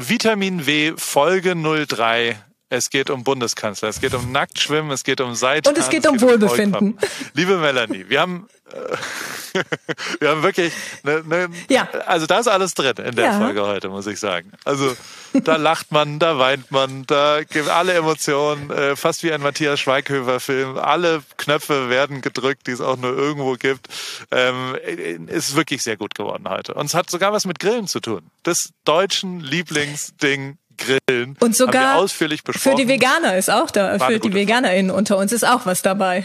Vitamin W Folge 03. Es geht um Bundeskanzler, es geht um Nacktschwimmen, es geht um Seite. Und es geht um geht Wohlbefinden. Um Liebe Melanie, wir haben, wir haben wirklich, ne, ne, ja. also da ist alles drin in der ja. Folge heute, muss ich sagen. Also da lacht man, da weint man, da gibt alle Emotionen, äh, fast wie ein Matthias Schweighöfer-Film. Alle Knöpfe werden gedrückt, die es auch nur irgendwo gibt. Ähm, ist wirklich sehr gut geworden heute. Und es hat sogar was mit Grillen zu tun. Das deutschen Lieblingsding Grillen. Und sogar ausführlich besprochen. für die Veganer ist auch da, für die VeganerInnen unter uns ist auch was dabei.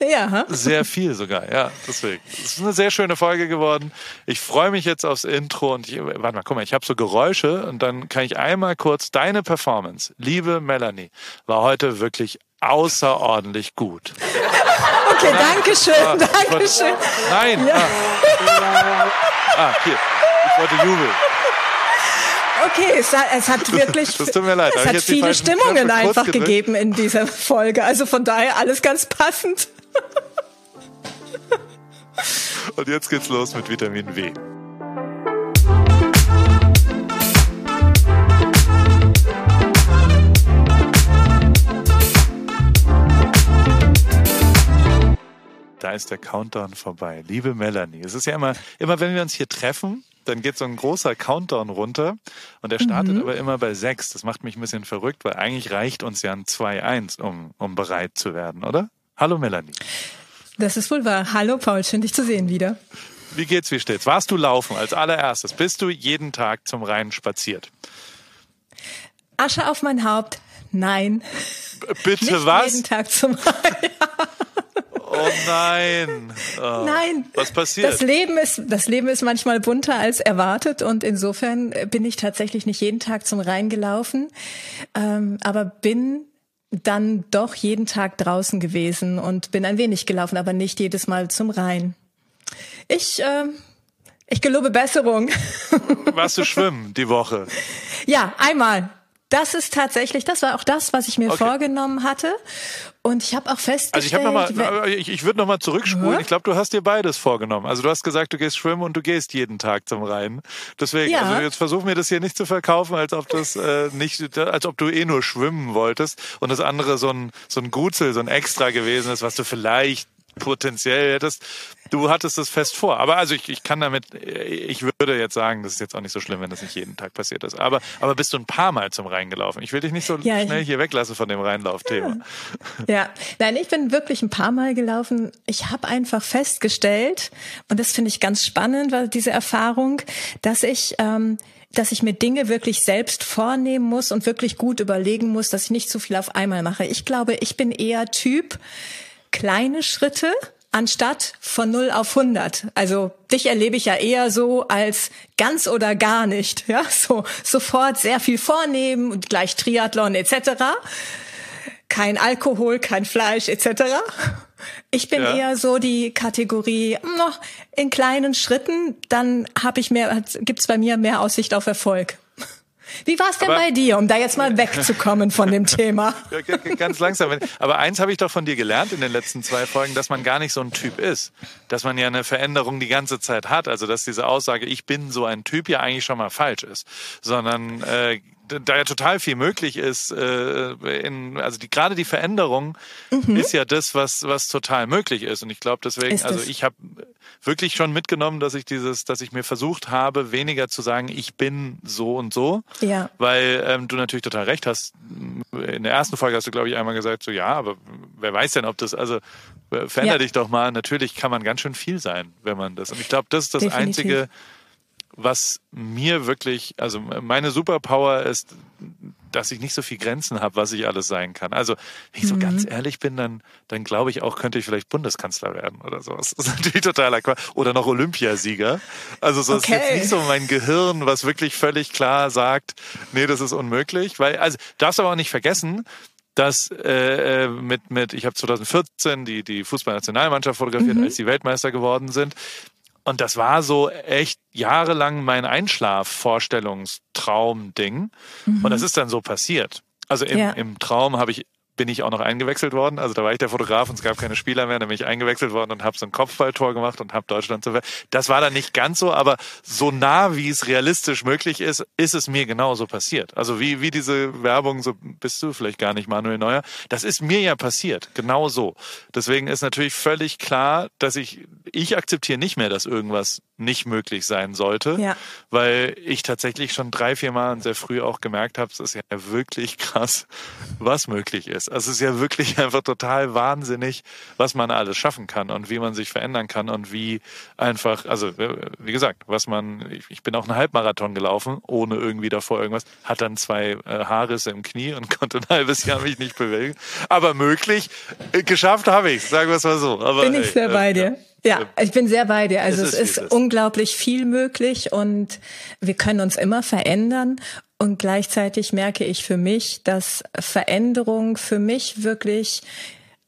Ja. Ha? Sehr viel sogar, ja. Deswegen. Es ist eine sehr schöne Folge geworden. Ich freue mich jetzt aufs Intro und ich, warte mal, guck mal, ich habe so Geräusche und dann kann ich einmal kurz deine Performance, liebe Melanie, war heute wirklich außerordentlich gut. Okay, danke schön, ah, danke schön. Nein. Ja. Ah. ah, hier. Ich wollte jubeln. Okay, es hat, es hat wirklich, das tut mir leid, es hat viele Stimmungen einfach gegeben in dieser Folge. Also von daher alles ganz passend. Und jetzt geht's los mit Vitamin W. Da ist der Countdown vorbei. Liebe Melanie, es ist ja immer, immer wenn wir uns hier treffen, dann geht so ein großer Countdown runter und der startet mhm. aber immer bei sechs. Das macht mich ein bisschen verrückt, weil eigentlich reicht uns ja ein 2-1, um, um bereit zu werden, oder? Hallo Melanie. Das ist wohl wahr. Hallo Paul, schön dich zu sehen wieder. Wie geht's, wie steht's? Warst du laufen als allererstes? Bist du jeden Tag zum Rhein spaziert? Asche auf mein Haupt. Nein. Bitte Nicht was? Jeden Tag zum Rhein. Oh nein. Oh. Nein. Was passiert? Das Leben ist, das Leben ist manchmal bunter als erwartet und insofern bin ich tatsächlich nicht jeden Tag zum Rhein gelaufen, ähm, aber bin dann doch jeden Tag draußen gewesen und bin ein wenig gelaufen, aber nicht jedes Mal zum Rhein. Ich, äh, ich gelobe Besserung. Warst du schwimmen die Woche? Ja, einmal. Das ist tatsächlich, das war auch das, was ich mir okay. vorgenommen hatte. Und ich habe auch festgestellt. Also ich habe noch mal, ich, ich würde noch mal zurückspulen. Ja. Ich glaube, du hast dir beides vorgenommen. Also du hast gesagt, du gehst schwimmen und du gehst jeden Tag zum Rhein. Deswegen, ja. also jetzt versuch mir das hier nicht zu verkaufen, als ob das äh, nicht, als ob du eh nur schwimmen wolltest und das andere so ein so ein Gutzel, so ein Extra gewesen ist, was du vielleicht potenziell hättest. Du hattest es fest vor. Aber also ich, ich kann damit, ich würde jetzt sagen, das ist jetzt auch nicht so schlimm, wenn das nicht jeden Tag passiert ist. Aber, aber bist du ein paar Mal zum Rhein gelaufen? Ich will dich nicht so ja, schnell hier weglassen von dem Rheinlauf-Thema. Ja. ja, nein, ich bin wirklich ein paar Mal gelaufen. Ich habe einfach festgestellt, und das finde ich ganz spannend, weil diese Erfahrung, dass ich ähm, dass ich mir Dinge wirklich selbst vornehmen muss und wirklich gut überlegen muss, dass ich nicht zu viel auf einmal mache. Ich glaube, ich bin eher Typ, kleine Schritte anstatt von 0 auf 100. Also dich erlebe ich ja eher so als ganz oder gar nicht. Ja, so sofort sehr viel vornehmen und gleich Triathlon etc. Kein Alkohol, kein Fleisch etc. Ich bin ja. eher so die Kategorie noch in kleinen Schritten, dann habe ich mehr, gibt's bei mir mehr Aussicht auf Erfolg. Wie war es denn aber, bei dir, um da jetzt mal wegzukommen von dem Thema? Ganz langsam. Aber eins habe ich doch von dir gelernt in den letzten zwei Folgen, dass man gar nicht so ein Typ ist. Dass man ja eine Veränderung die ganze Zeit hat. Also dass diese Aussage, ich bin so ein Typ, ja eigentlich schon mal falsch ist. Sondern äh, da ja total viel möglich ist, äh, in, also die, gerade die Veränderung mhm. ist ja das, was, was total möglich ist. Und ich glaube deswegen, also ich habe wirklich schon mitgenommen, dass ich dieses, dass ich mir versucht habe, weniger zu sagen, ich bin so und so. Ja. Weil ähm, du natürlich total recht hast. In der ersten Folge hast du, glaube ich, einmal gesagt, so ja, aber wer weiß denn, ob das, also äh, veränder ja. dich doch mal. Natürlich kann man ganz schön viel sein, wenn man das. Und ich glaube, das ist das Definitiv. einzige was mir wirklich, also meine Superpower ist, dass ich nicht so viel Grenzen habe, was ich alles sein kann. Also, wenn ich so mhm. ganz ehrlich bin, dann, dann glaube ich auch, könnte ich vielleicht Bundeskanzler werden oder so. Das ist natürlich totaler Quatsch. Oder noch Olympiasieger. Also, so okay. ist jetzt nicht so mein Gehirn, was wirklich völlig klar sagt, nee, das ist unmöglich. Weil, also, darfst aber auch nicht vergessen, dass äh, äh mit mit ich habe 2014 die die Fußballnationalmannschaft fotografiert, mhm. als die Weltmeister geworden sind. Und das war so echt jahrelang mein Einschlafvorstellungstraum-Ding. Mhm. Und das ist dann so passiert. Also im, ja. im Traum habe ich bin ich auch noch eingewechselt worden. Also da war ich der Fotograf und es gab keine Spieler mehr. Dann bin ich eingewechselt worden und habe so ein Kopfballtor gemacht und habe Deutschland zu Das war dann nicht ganz so, aber so nah, wie es realistisch möglich ist, ist es mir genauso passiert. Also wie, wie diese Werbung, so bist du vielleicht gar nicht Manuel Neuer. Das ist mir ja passiert. Genau so. Deswegen ist natürlich völlig klar, dass ich, ich akzeptiere nicht mehr, dass irgendwas nicht möglich sein sollte, ja. weil ich tatsächlich schon drei, vier Mal sehr früh auch gemerkt habe, es ist ja wirklich krass, was möglich ist. Also es ist ja wirklich einfach total wahnsinnig, was man alles schaffen kann und wie man sich verändern kann und wie einfach, also wie gesagt, was man, ich bin auch einen Halbmarathon gelaufen, ohne irgendwie davor irgendwas, hat dann zwei äh, Haarrisse im Knie und konnte ein halbes Jahr mich nicht bewegen. Aber möglich, äh, geschafft habe ich sagen wir es mal so. Aber, bin ich sehr ey, bei dir. Ja, ich bin sehr bei dir. Also es ist, es ist unglaublich viel möglich und wir können uns immer verändern. Und gleichzeitig merke ich für mich, dass Veränderung für mich wirklich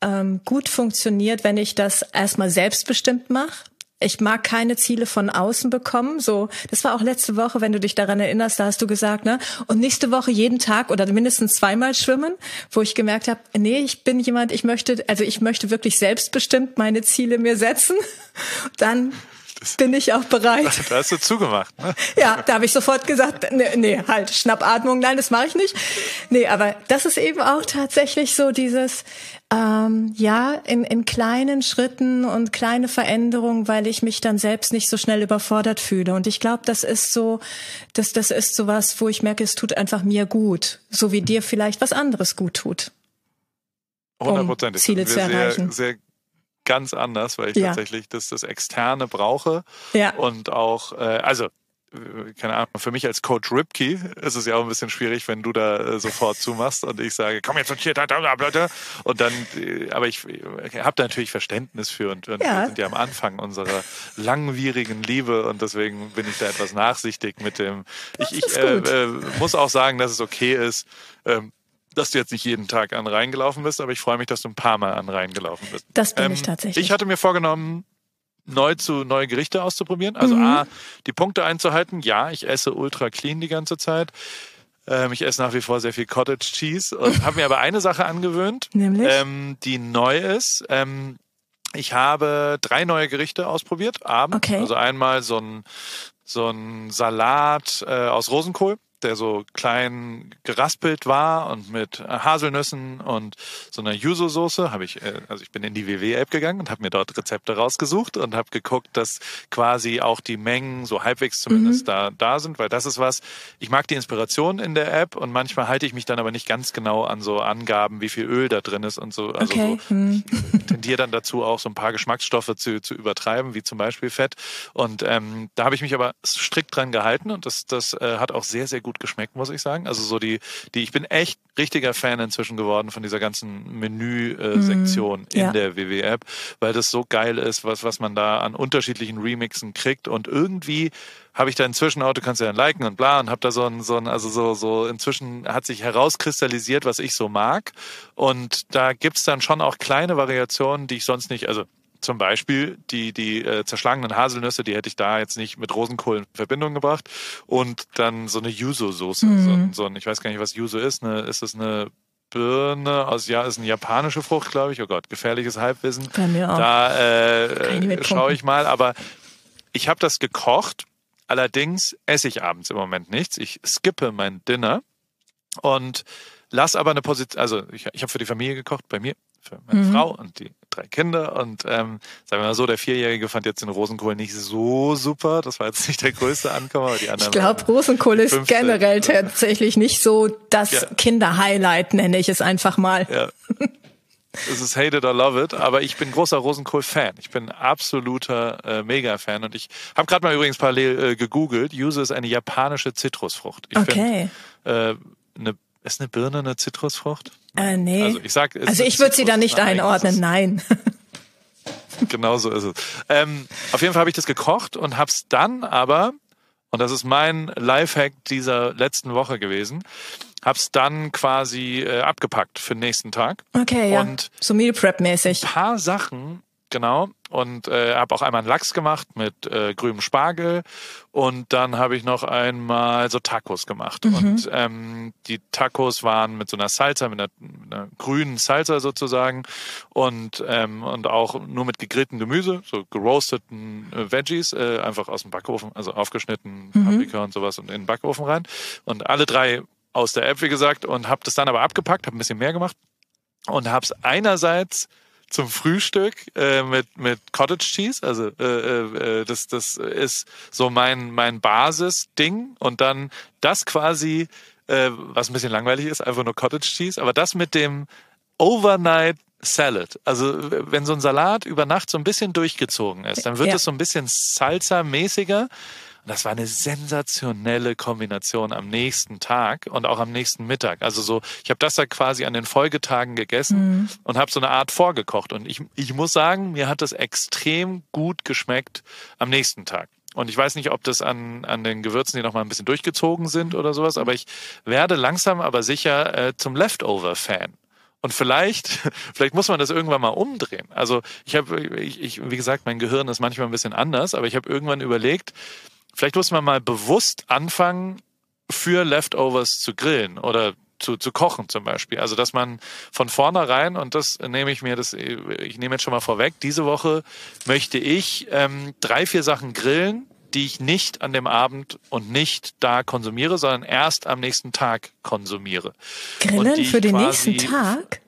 ähm, gut funktioniert, wenn ich das erstmal selbstbestimmt mache ich mag keine Ziele von außen bekommen. So, das war auch letzte Woche, wenn du dich daran erinnerst, da hast du gesagt, ne? Und nächste Woche jeden Tag oder mindestens zweimal schwimmen, wo ich gemerkt habe, nee, ich bin jemand, ich möchte, also ich möchte wirklich selbstbestimmt meine Ziele mir setzen. Dann bin ich auch bereit. Da hast du zugemacht. Ne? Ja, da habe ich sofort gesagt, nee, nee, halt, Schnappatmung, nein, das mache ich nicht. Nee, aber das ist eben auch tatsächlich so dieses, ähm, ja, in, in kleinen Schritten und kleine Veränderungen, weil ich mich dann selbst nicht so schnell überfordert fühle. Und ich glaube, das ist so, das, das ist so was, wo ich merke, es tut einfach mir gut, so wie dir vielleicht was anderes gut tut. Um Ziele zu erreichen. Sehr, sehr ganz anders, weil ich ja. tatsächlich das, das Externe brauche. Ja. Und auch, äh, also keine Ahnung, für mich als Coach Ripkey ist es ja auch ein bisschen schwierig, wenn du da äh, sofort zumachst und ich sage, komm jetzt und hier, da, da, da, und dann, äh, aber ich, ich habe da natürlich Verständnis für und, und ja. wir sind ja am Anfang unserer langwierigen Liebe und deswegen bin ich da etwas nachsichtig mit dem. Ich, ich äh, äh, muss auch sagen, dass es okay ist, ähm, dass du jetzt nicht jeden Tag an Rhein gelaufen bist, aber ich freue mich, dass du ein paar Mal an Rhein gelaufen bist. Das bin ähm, ich tatsächlich. Ich hatte mir vorgenommen, neu zu neue Gerichte auszuprobieren. Also mhm. A, die Punkte einzuhalten. Ja, ich esse ultra clean die ganze Zeit. Ähm, ich esse nach wie vor sehr viel Cottage Cheese und habe mir aber eine Sache angewöhnt, Nämlich? Ähm, die neu ist. Ähm, ich habe drei neue Gerichte ausprobiert abends. Okay. Also einmal so ein so ein Salat äh, aus Rosenkohl der so klein geraspelt war und mit Haselnüssen und so einer Yuzu-Soße habe ich, äh, also ich bin in die WW-App gegangen und habe mir dort Rezepte rausgesucht und habe geguckt, dass quasi auch die Mengen so halbwegs zumindest mhm. da, da sind, weil das ist was, ich mag die Inspiration in der App und manchmal halte ich mich dann aber nicht ganz genau an so Angaben, wie viel Öl da drin ist und so. Also okay. so, mhm. ich tendiere dann dazu auch so ein paar Geschmacksstoffe zu, zu übertreiben, wie zum Beispiel Fett. Und ähm, da habe ich mich aber strikt dran gehalten und das, das äh, hat auch sehr, sehr gut gut geschmeckt, muss ich sagen. Also so die, die, ich bin echt richtiger Fan inzwischen geworden von dieser ganzen Menü-Sektion äh, mhm. in ja. der WW-App, weil das so geil ist, was, was man da an unterschiedlichen Remixen kriegt und irgendwie habe ich da inzwischen auch, du kannst ja dann liken und bla und habe da so ein, so ein, also so, so inzwischen hat sich herauskristallisiert, was ich so mag und da gibt's dann schon auch kleine Variationen, die ich sonst nicht, also zum Beispiel die, die äh, zerschlagenen Haselnüsse, die hätte ich da jetzt nicht mit Rosenkohl in Verbindung gebracht. Und dann so eine Yuzu-Soße. Mhm. So, so ein, ich weiß gar nicht, was Yuzu ist. Ne, ist es eine Birne aus ja ist eine japanische Frucht, glaube ich. Oh Gott, gefährliches Halbwissen. Bei mir auch. Da äh, schaue ich mal. Aber ich habe das gekocht. Allerdings esse ich abends im Moment nichts. Ich skippe mein Dinner und lass aber eine Position. Also ich, ich habe für die Familie gekocht bei mir für meine mhm. Frau und die drei Kinder. Und ähm, sagen wir mal so, der Vierjährige fand jetzt den Rosenkohl nicht so super. Das war jetzt nicht der größte Ankommen, aber die anderen. Ich glaube, Rosenkohl ist 15. generell tatsächlich nicht so das ja. Kinderhighlight, nenne ich es einfach mal. Ja. Es ist hate it or love it, aber ich bin großer Rosenkohl-Fan. Ich bin absoluter äh, Mega-Fan und ich habe gerade mal übrigens parallel äh, gegoogelt. Yuzu ist eine japanische Zitrusfrucht. Ich okay. Find, äh, eine ist eine Birne eine Zitrusfrucht? Äh, nee. Also ich sag, also ich würde sie da nicht einordnen, nein. genau so ist es. Ähm, auf jeden Fall habe ich das gekocht und habe es dann aber, und das ist mein Lifehack dieser letzten Woche gewesen, habe es dann quasi äh, abgepackt für den nächsten Tag. Okay, ja. Und so Meal Prep mäßig. Ein paar Sachen genau. Und äh, habe auch einmal einen Lachs gemacht mit äh, grünem Spargel. Und dann habe ich noch einmal so Tacos gemacht. Mhm. Und ähm, die Tacos waren mit so einer Salsa, mit einer, mit einer grünen Salsa sozusagen. Und, ähm, und auch nur mit gegrilltem Gemüse, so geroasteten äh, Veggies, äh, einfach aus dem Backofen, also aufgeschnitten, mhm. Paprika und sowas und in den Backofen rein. Und alle drei aus der App, wie gesagt, und habe das dann aber abgepackt, habe ein bisschen mehr gemacht und habe es einerseits zum Frühstück äh, mit mit Cottage Cheese, also äh, äh, das das ist so mein mein Basisding und dann das quasi äh, was ein bisschen langweilig ist, einfach nur Cottage Cheese, aber das mit dem Overnight Salad. Also wenn so ein Salat über Nacht so ein bisschen durchgezogen ist, dann wird ja. es so ein bisschen Salsa-mäßiger und das war eine sensationelle Kombination am nächsten Tag und auch am nächsten Mittag. Also so, ich habe das da quasi an den Folgetagen gegessen mhm. und habe so eine Art vorgekocht. Und ich, ich muss sagen, mir hat das extrem gut geschmeckt am nächsten Tag. Und ich weiß nicht, ob das an, an den Gewürzen, die noch mal ein bisschen durchgezogen sind oder sowas, aber ich werde langsam aber sicher äh, zum Leftover-Fan. Und vielleicht, vielleicht muss man das irgendwann mal umdrehen. Also ich habe, ich, ich, wie gesagt, mein Gehirn ist manchmal ein bisschen anders, aber ich habe irgendwann überlegt, Vielleicht muss man mal bewusst anfangen, für Leftovers zu grillen oder zu, zu kochen zum Beispiel. Also dass man von vornherein, und das nehme ich mir, das, ich nehme jetzt schon mal vorweg, diese Woche möchte ich ähm, drei, vier Sachen grillen, die ich nicht an dem Abend und nicht da konsumiere, sondern erst am nächsten Tag konsumiere. Grillen für den nächsten Tag?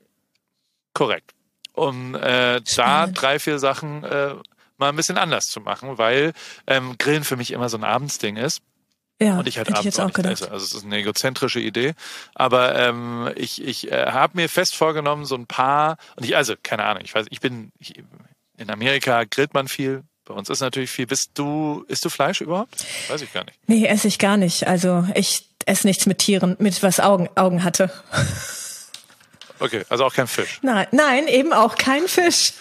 Korrekt. Um äh, da drei, vier Sachen äh, mal ein bisschen anders zu machen, weil ähm, Grillen für mich immer so ein Abendsding ist. Ja, und ich halt abends ich auch, auch gedacht. Esse. Also es ist eine egozentrische Idee. Aber ähm, ich, ich äh, habe mir fest vorgenommen, so ein paar, und ich, also, keine Ahnung, ich weiß, ich bin, ich, in Amerika grillt man viel, bei uns ist natürlich viel. Bist du, isst du Fleisch überhaupt? Weiß ich gar nicht. Nee, esse ich gar nicht. Also ich esse nichts mit Tieren, mit was Augen, Augen hatte. Okay, also auch kein Fisch. Nein, nein, eben auch kein Fisch.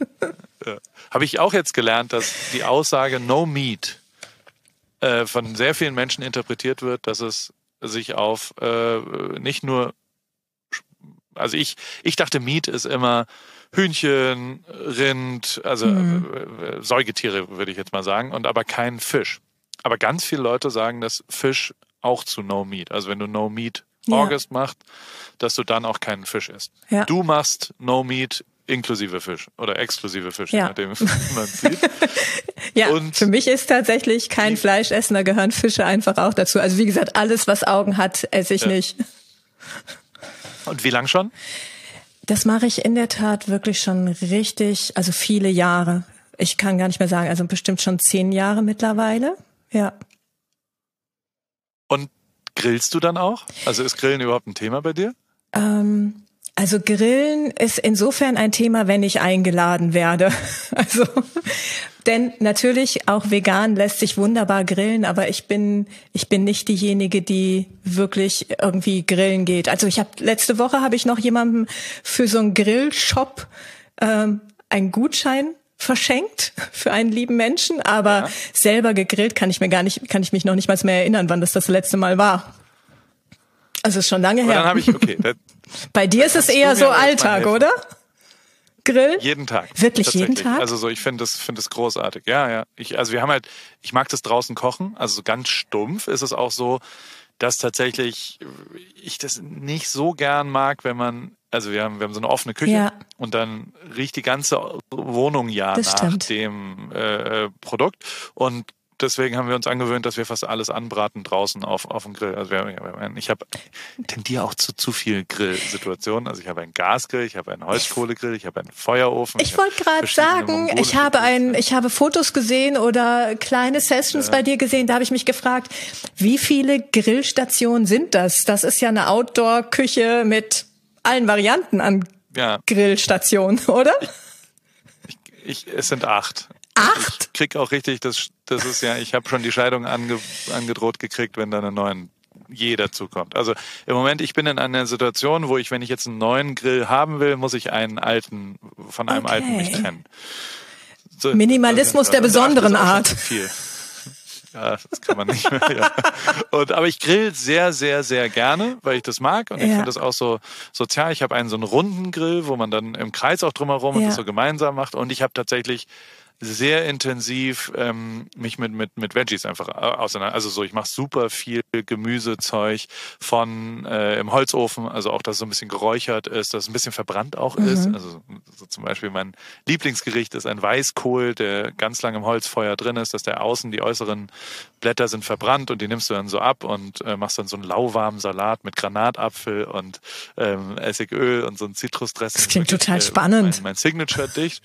ja habe ich auch jetzt gelernt, dass die Aussage No Meat äh, von sehr vielen Menschen interpretiert wird, dass es sich auf äh, nicht nur, also ich, ich dachte, Meat ist immer Hühnchen, Rind, also mhm. äh, Säugetiere würde ich jetzt mal sagen, und aber kein Fisch. Aber ganz viele Leute sagen, dass Fisch auch zu No Meat, also wenn du No Meat August ja. machst, dass du dann auch keinen Fisch isst. Ja. Du machst No Meat Inklusive Fisch oder exklusive Fisch, ja. nachdem man sieht. ja, und für mich ist tatsächlich kein Fleischessen, da gehören Fische einfach auch dazu. Also wie gesagt, alles, was Augen hat, esse ich ja. nicht. Und wie lang schon? Das mache ich in der Tat wirklich schon richtig, also viele Jahre. Ich kann gar nicht mehr sagen, also bestimmt schon zehn Jahre mittlerweile. Ja. Und grillst du dann auch? Also ist Grillen überhaupt ein Thema bei dir? Ähm, also Grillen ist insofern ein Thema, wenn ich eingeladen werde. Also denn natürlich auch vegan lässt sich wunderbar grillen, aber ich bin ich bin nicht diejenige, die wirklich irgendwie grillen geht. Also ich habe letzte Woche habe ich noch jemandem für so einen Grillshop ähm, einen Gutschein verschenkt für einen lieben Menschen, aber ja. selber gegrillt kann ich mir gar nicht, kann ich mich noch nicht mal mehr erinnern, wann das das letzte Mal war. Also ist schon lange her. Aber dann habe ich okay, Bei dir ist es eher so Alltag, oder? Grill? Jeden Tag. Wirklich jeden Tag? Also so, ich finde das, finde das großartig. Ja, ja. Ich, also wir haben halt, ich mag das draußen kochen. Also so ganz stumpf ist es auch so, dass tatsächlich ich das nicht so gern mag, wenn man, also wir haben, wir haben so eine offene Küche ja. und dann riecht die ganze Wohnung ja das nach stimmt. dem äh, Produkt und deswegen haben wir uns angewöhnt, dass wir fast alles anbraten draußen auf, auf dem Grill. Also wir, ich habe tendiere auch zu zu viel Grillsituationen. Also ich habe einen Gasgrill, ich habe einen Holzkohlegrill, ich habe einen Feuerofen. Ich, ich wollte gerade sagen, ich habe ein, ich habe Fotos gesehen oder kleine Sessions ja. bei dir gesehen. Da habe ich mich gefragt, wie viele Grillstationen sind das? Das ist ja eine Outdoor-Küche mit allen Varianten an ja. Grillstationen, oder? Ich, ich, es sind acht. Acht? Ich krieg auch richtig, das, das ist ja, ich habe schon die Scheidung ange, angedroht gekriegt, wenn dann ein neuen je dazukommt. Also im Moment, ich bin in einer Situation, wo ich, wenn ich jetzt einen neuen Grill haben will, muss ich einen alten, von einem okay. alten mich trennen. So, Minimalismus der besonderen Art. Viel. Ja, das kann man nicht mehr. Ja. Und, aber ich grill sehr, sehr, sehr gerne, weil ich das mag. Und ich ja. finde das auch so sozial. Ich habe einen so einen runden Grill, wo man dann im Kreis auch drumherum ja. und das so gemeinsam macht. Und ich habe tatsächlich sehr intensiv ähm, mich mit, mit, mit Veggies einfach auseinander. Also so, ich mache super viel Gemüsezeug von äh, im Holzofen, also auch, dass es so ein bisschen geräuchert ist, dass es ein bisschen verbrannt auch mhm. ist. Also so zum Beispiel mein Lieblingsgericht ist ein Weißkohl, der ganz lang im Holzfeuer drin ist, dass der außen, die äußeren Blätter sind verbrannt und die nimmst du dann so ab und äh, machst dann so einen lauwarmen Salat mit Granatapfel und ähm, Essigöl und so ein Zitrusdressing. Das klingt total äh, spannend. Mein, mein Signature-Dicht.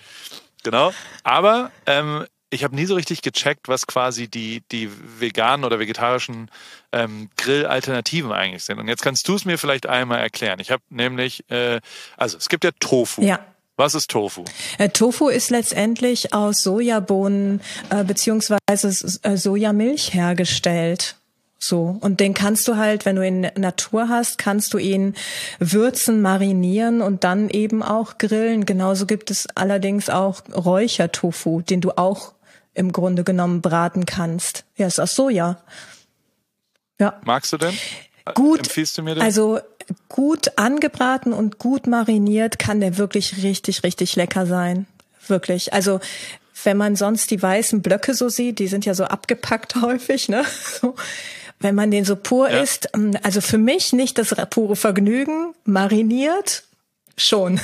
Genau. Aber ähm, ich habe nie so richtig gecheckt, was quasi die, die veganen oder vegetarischen ähm, Grill-Alternativen eigentlich sind. Und jetzt kannst du es mir vielleicht einmal erklären. Ich habe nämlich, äh, also es gibt ja Tofu. Ja. Was ist Tofu? Äh, Tofu ist letztendlich aus Sojabohnen äh, beziehungsweise äh, Sojamilch hergestellt. So. Und den kannst du halt, wenn du ihn Natur hast, kannst du ihn würzen, marinieren und dann eben auch grillen. Genauso gibt es allerdings auch Räuchertofu, den du auch im Grunde genommen braten kannst. Ja, ist aus Soja. Ja. Magst du denn? Gut. Empfiehlst du mir den? Also gut angebraten und gut mariniert kann der wirklich richtig, richtig lecker sein. Wirklich. Also wenn man sonst die weißen Blöcke so sieht, die sind ja so abgepackt häufig, ne? So wenn man den so pur ja. isst, ähm, also für mich nicht das pure Vergnügen, mariniert schon.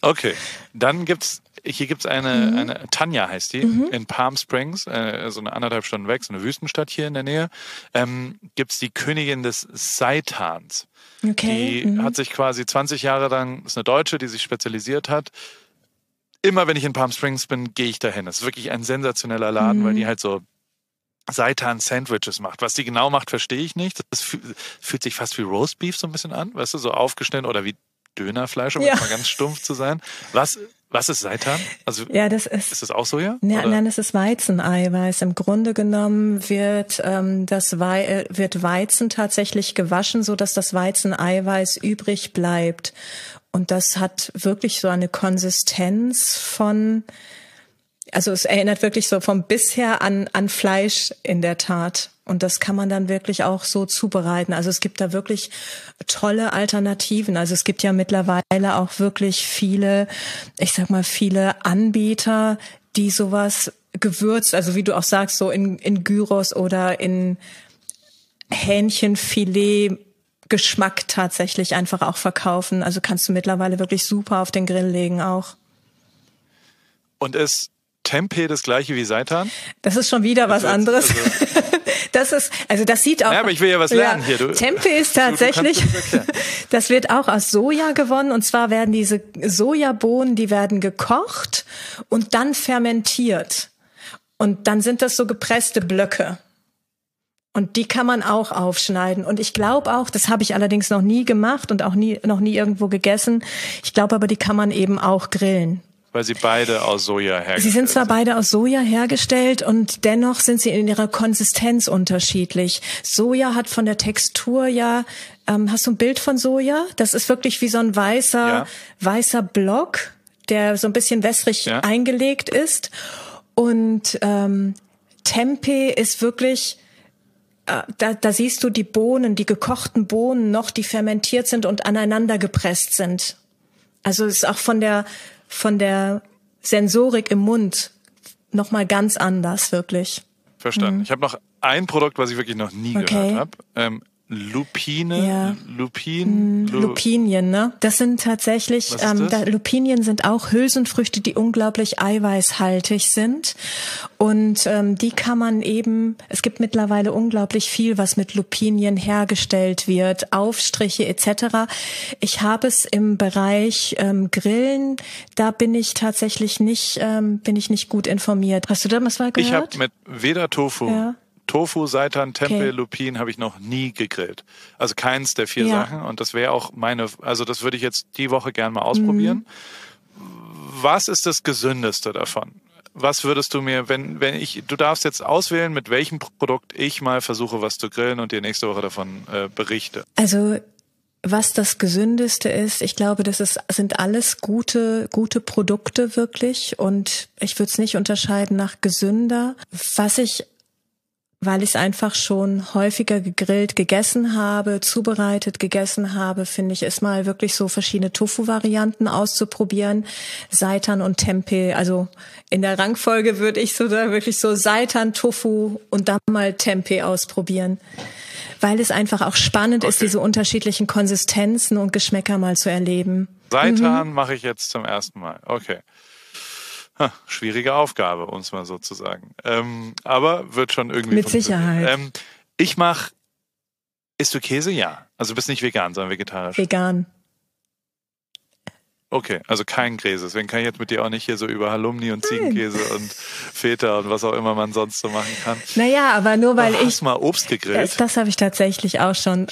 Okay, dann gibt's hier gibt's eine, mhm. eine Tanja heißt die mhm. in Palm Springs, äh, so eine anderthalb Stunden weg, so eine Wüstenstadt hier in der Nähe. Ähm, gibt's die Königin des Seitans. Okay. Die mhm. hat sich quasi 20 Jahre lang, ist eine Deutsche, die sich spezialisiert hat. Immer wenn ich in Palm Springs bin, gehe ich dahin. Das ist wirklich ein sensationeller Laden, weil mhm. die halt so Seitan-Sandwiches macht. Was die genau macht, verstehe ich nicht. Das fühlt sich fast wie Roastbeef so ein bisschen an, weißt du, so aufgeschnitten oder wie Dönerfleisch, um ja. mal ganz stumpf zu sein. Was, was ist Seitan? Also ja, das ist. Ist das auch Soja? Ja, nein, es ist Weizeneiweiß. Im Grunde genommen wird ähm, das Wei äh, wird Weizen tatsächlich gewaschen, so dass das Weizeneiweiß übrig bleibt. Und das hat wirklich so eine Konsistenz von also es erinnert wirklich so vom bisher an, an Fleisch in der Tat. Und das kann man dann wirklich auch so zubereiten. Also es gibt da wirklich tolle Alternativen. Also es gibt ja mittlerweile auch wirklich viele, ich sag mal, viele Anbieter, die sowas gewürzt, also wie du auch sagst, so in, in Gyros oder in Hähnchenfilet Geschmack tatsächlich einfach auch verkaufen. Also kannst du mittlerweile wirklich super auf den Grill legen auch. Und es Tempeh das gleiche wie Seitan? Das ist schon wieder was anderes. Also das ist, also das sieht auch. Ja, aber ich will ja was lernen ja, hier. Du, Tempeh ist tatsächlich, du, du das wird auch aus Soja gewonnen und zwar werden diese Sojabohnen, die werden gekocht und dann fermentiert. Und dann sind das so gepresste Blöcke. Und die kann man auch aufschneiden. Und ich glaube auch, das habe ich allerdings noch nie gemacht und auch nie, noch nie irgendwo gegessen. Ich glaube aber, die kann man eben auch grillen. Weil sie beide aus Soja hergestellt sind. Sie sind zwar beide aus Soja hergestellt und dennoch sind sie in ihrer Konsistenz unterschiedlich. Soja hat von der Textur ja, ähm, hast du ein Bild von Soja? Das ist wirklich wie so ein weißer, ja. weißer Block, der so ein bisschen wässrig ja. eingelegt ist. Und ähm, Tempeh ist wirklich, äh, da, da siehst du die Bohnen, die gekochten Bohnen noch, die fermentiert sind und aneinander gepresst sind. Also es ist auch von der von der Sensorik im Mund noch mal ganz anders, wirklich. Verstanden. Mhm. Ich habe noch ein Produkt, was ich wirklich noch nie okay. gehört habe. Ähm, Lupine, ja. Lupin, mm, Lu Lupinien, ne? Das sind tatsächlich, ähm, da, Lupinien sind auch Hülsenfrüchte, die unglaublich eiweißhaltig sind. Und ähm, die kann man eben, es gibt mittlerweile unglaublich viel, was mit Lupinien hergestellt wird, Aufstriche etc. Ich habe es im Bereich ähm, Grillen, da bin ich tatsächlich nicht, ähm, bin ich nicht gut informiert. Hast du da was gehört? Ich habe mit weder Tofu ja Tofu, Seitan, Tempeh, okay. Lupin habe ich noch nie gegrillt. Also keins der vier ja. Sachen. Und das wäre auch meine, also das würde ich jetzt die Woche gern mal ausprobieren. Mhm. Was ist das Gesündeste davon? Was würdest du mir, wenn, wenn ich, du darfst jetzt auswählen, mit welchem Produkt ich mal versuche, was zu grillen und dir nächste Woche davon äh, berichte. Also was das gesündeste ist. Ich glaube, das ist, sind alles gute, gute Produkte wirklich. Und ich würde es nicht unterscheiden nach gesünder. Was ich weil ich es einfach schon häufiger gegrillt gegessen habe, zubereitet gegessen habe, finde ich es mal wirklich so verschiedene Tofu-Varianten auszuprobieren. Seitan und Tempeh, also in der Rangfolge würde ich so da wirklich so Seitan, Tofu und dann mal Tempeh ausprobieren. Weil es einfach auch spannend okay. ist, diese unterschiedlichen Konsistenzen und Geschmäcker mal zu erleben. Seitan mhm. mache ich jetzt zum ersten Mal. Okay. Ha, schwierige Aufgabe, uns mal sozusagen. Ähm, aber wird schon irgendwie. Mit Sicherheit. Ähm, ich mache. Isst du Käse? Ja. Also du bist nicht vegan, sondern vegetarisch. Vegan. Okay, also kein Käse. Deswegen kann ich jetzt mit dir auch nicht hier so über Halumni und Ziegenkäse und Feta und was auch immer man sonst so machen kann. Naja, aber nur weil oh, ich. Hast mal Obst gegrillt? Das, das habe ich tatsächlich auch schon.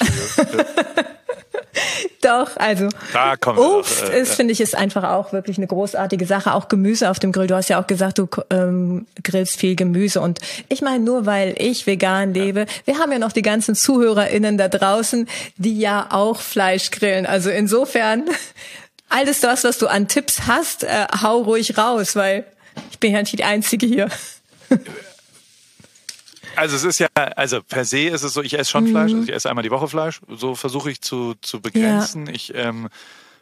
Doch, also da Obst äh, ist, finde ich, ist einfach auch wirklich eine großartige Sache. Auch Gemüse auf dem Grill. Du hast ja auch gesagt, du ähm, grillst viel Gemüse. Und ich meine, nur weil ich vegan lebe, ja. wir haben ja noch die ganzen ZuhörerInnen da draußen, die ja auch Fleisch grillen. Also insofern, alles das, was du an Tipps hast, äh, hau ruhig raus, weil ich bin ja nicht die Einzige hier. Also es ist ja, also per se ist es so, ich esse schon mhm. Fleisch, also ich esse einmal die Woche Fleisch, so versuche ich zu, zu begrenzen. Ja. Ich ähm,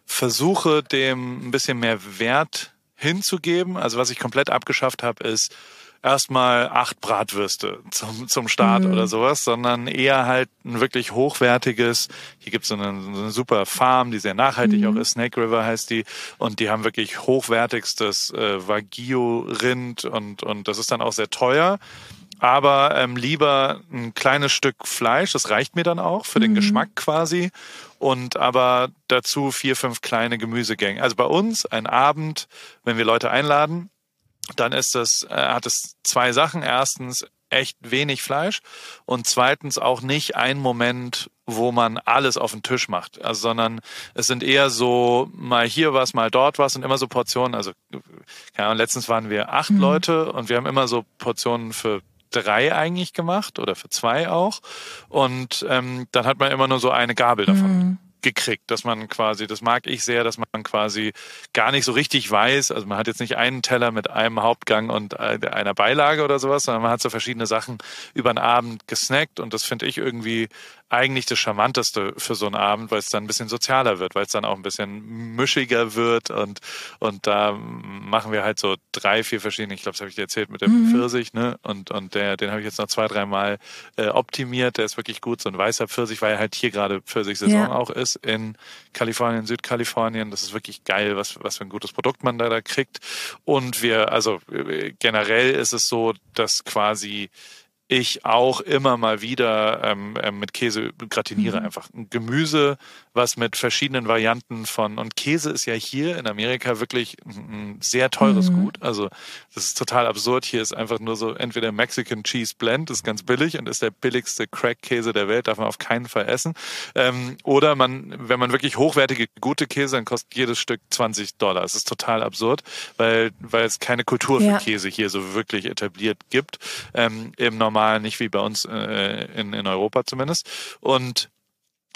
versuche dem ein bisschen mehr Wert hinzugeben. Also was ich komplett abgeschafft habe, ist erstmal acht Bratwürste zum, zum Start mhm. oder sowas, sondern eher halt ein wirklich hochwertiges, hier gibt's so eine, so eine super Farm, die sehr nachhaltig mhm. auch ist, Snake River heißt die, und die haben wirklich hochwertigstes äh, Wagyu-Rind und, und das ist dann auch sehr teuer aber ähm, lieber ein kleines Stück Fleisch, das reicht mir dann auch für den mhm. Geschmack quasi. Und aber dazu vier, fünf kleine Gemüsegänge. Also bei uns ein Abend, wenn wir Leute einladen, dann ist das, äh, hat es zwei Sachen. Erstens echt wenig Fleisch und zweitens auch nicht ein Moment, wo man alles auf den Tisch macht, also, sondern es sind eher so mal hier was, mal dort was und immer so Portionen. Also keine Ahnung, letztens waren wir acht mhm. Leute und wir haben immer so Portionen für drei eigentlich gemacht oder für zwei auch. Und ähm, dann hat man immer nur so eine Gabel davon. Mhm gekriegt, dass man quasi, das mag ich sehr, dass man quasi gar nicht so richtig weiß, also man hat jetzt nicht einen Teller mit einem Hauptgang und einer Beilage oder sowas, sondern man hat so verschiedene Sachen über den Abend gesnackt und das finde ich irgendwie eigentlich das Charmanteste für so einen Abend, weil es dann ein bisschen sozialer wird, weil es dann auch ein bisschen mischiger wird und, und da machen wir halt so drei, vier verschiedene, ich glaube, das habe ich dir erzählt mit dem mhm. Pfirsich, ne? Und, und der, den habe ich jetzt noch zwei, dreimal äh, optimiert, der ist wirklich gut, so ein weißer Pfirsich, weil er halt hier gerade Pfirsich-Saison ja. auch ist in Kalifornien, Südkalifornien. Das ist wirklich geil, was, was für ein gutes Produkt man da, da kriegt. Und wir, also äh, generell ist es so, dass quasi ich auch immer mal wieder ähm, ähm mit Käse gratiniere. Mhm. Einfach ein Gemüse, was mit verschiedenen Varianten von, und Käse ist ja hier in Amerika wirklich ein sehr teures mhm. Gut. Also das ist total absurd. Hier ist einfach nur so entweder Mexican Cheese Blend, ist ganz billig und ist der billigste Crack-Käse der Welt, darf man auf keinen Fall essen. Ähm, oder man, wenn man wirklich hochwertige, gute Käse, dann kostet jedes Stück 20 Dollar. Es ist total absurd, weil, weil es keine Kultur für Käse hier so wirklich etabliert gibt. Ähm, Im Normalen nicht wie bei uns äh, in, in Europa zumindest. Und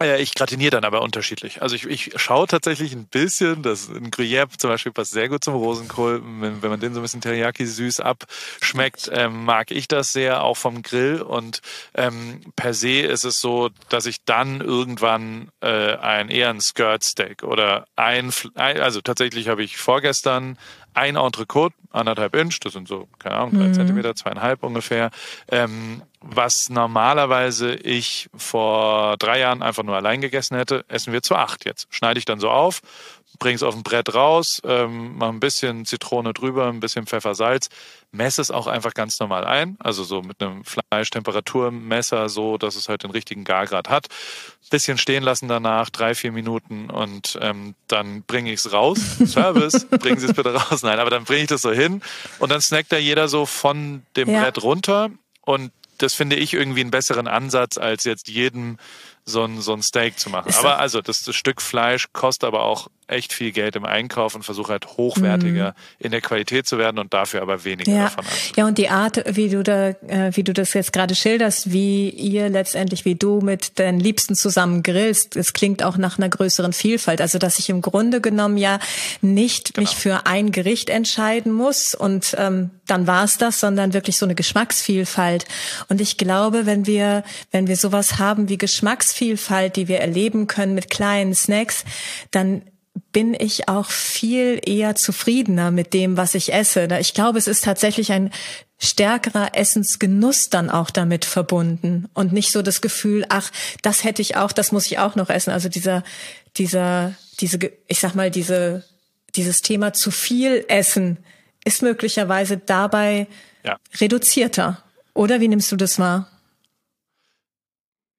ja, ich gratiniere dann aber unterschiedlich. Also ich, ich schaue tatsächlich ein bisschen, das ein Gruyère zum Beispiel passt sehr gut zum Rosenkohl. Wenn, wenn man den so ein bisschen Teriyaki süß abschmeckt, ähm, mag ich das sehr, auch vom Grill. Und ähm, per se ist es so, dass ich dann irgendwann äh, ein eher ein Skirt Steak oder ein, also tatsächlich habe ich vorgestern ein Entrecote, anderthalb Inch, das sind so, keine Ahnung, drei mhm. Zentimeter, zweieinhalb ungefähr, ähm, was normalerweise ich vor drei Jahren einfach nur allein gegessen hätte, essen wir zu acht jetzt. Schneide ich dann so auf, bringe es auf ein Brett raus, ähm, mache ein bisschen Zitrone drüber, ein bisschen Pfeffer, Salz, messe es auch einfach ganz normal ein, also so mit einem Fleischtemperaturmesser, so dass es halt den richtigen Gargrad hat. Bisschen stehen lassen danach, drei, vier Minuten und ähm, dann bringe ich es raus. Service, bringen Sie es bitte raus. Nein, aber dann bringe ich das so hin und dann snackt da jeder so von dem ja. Brett runter und das finde ich irgendwie einen besseren Ansatz, als jetzt jedem so ein, so ein Steak zu machen. aber also das, das Stück Fleisch kostet aber auch echt viel Geld im Einkauf und versuche halt hochwertiger mhm. in der Qualität zu werden und dafür aber weniger ja. davon anzunehmen. Ja, und die Art, wie du da, äh, wie du das jetzt gerade schilderst, wie ihr letztendlich, wie du mit deinen Liebsten zusammen grillst, es klingt auch nach einer größeren Vielfalt. Also, dass ich im Grunde genommen ja nicht genau. mich für ein Gericht entscheiden muss und ähm, dann war's das, sondern wirklich so eine Geschmacksvielfalt. Und ich glaube, wenn wir, wenn wir sowas haben wie Geschmacksvielfalt, die wir erleben können mit kleinen Snacks, dann bin ich auch viel eher zufriedener mit dem, was ich esse. Ich glaube, es ist tatsächlich ein stärkerer Essensgenuss dann auch damit verbunden und nicht so das Gefühl, ach, das hätte ich auch, das muss ich auch noch essen. Also dieser, dieser, diese, ich sag mal, diese, dieses Thema zu viel Essen ist möglicherweise dabei ja. reduzierter. Oder wie nimmst du das wahr?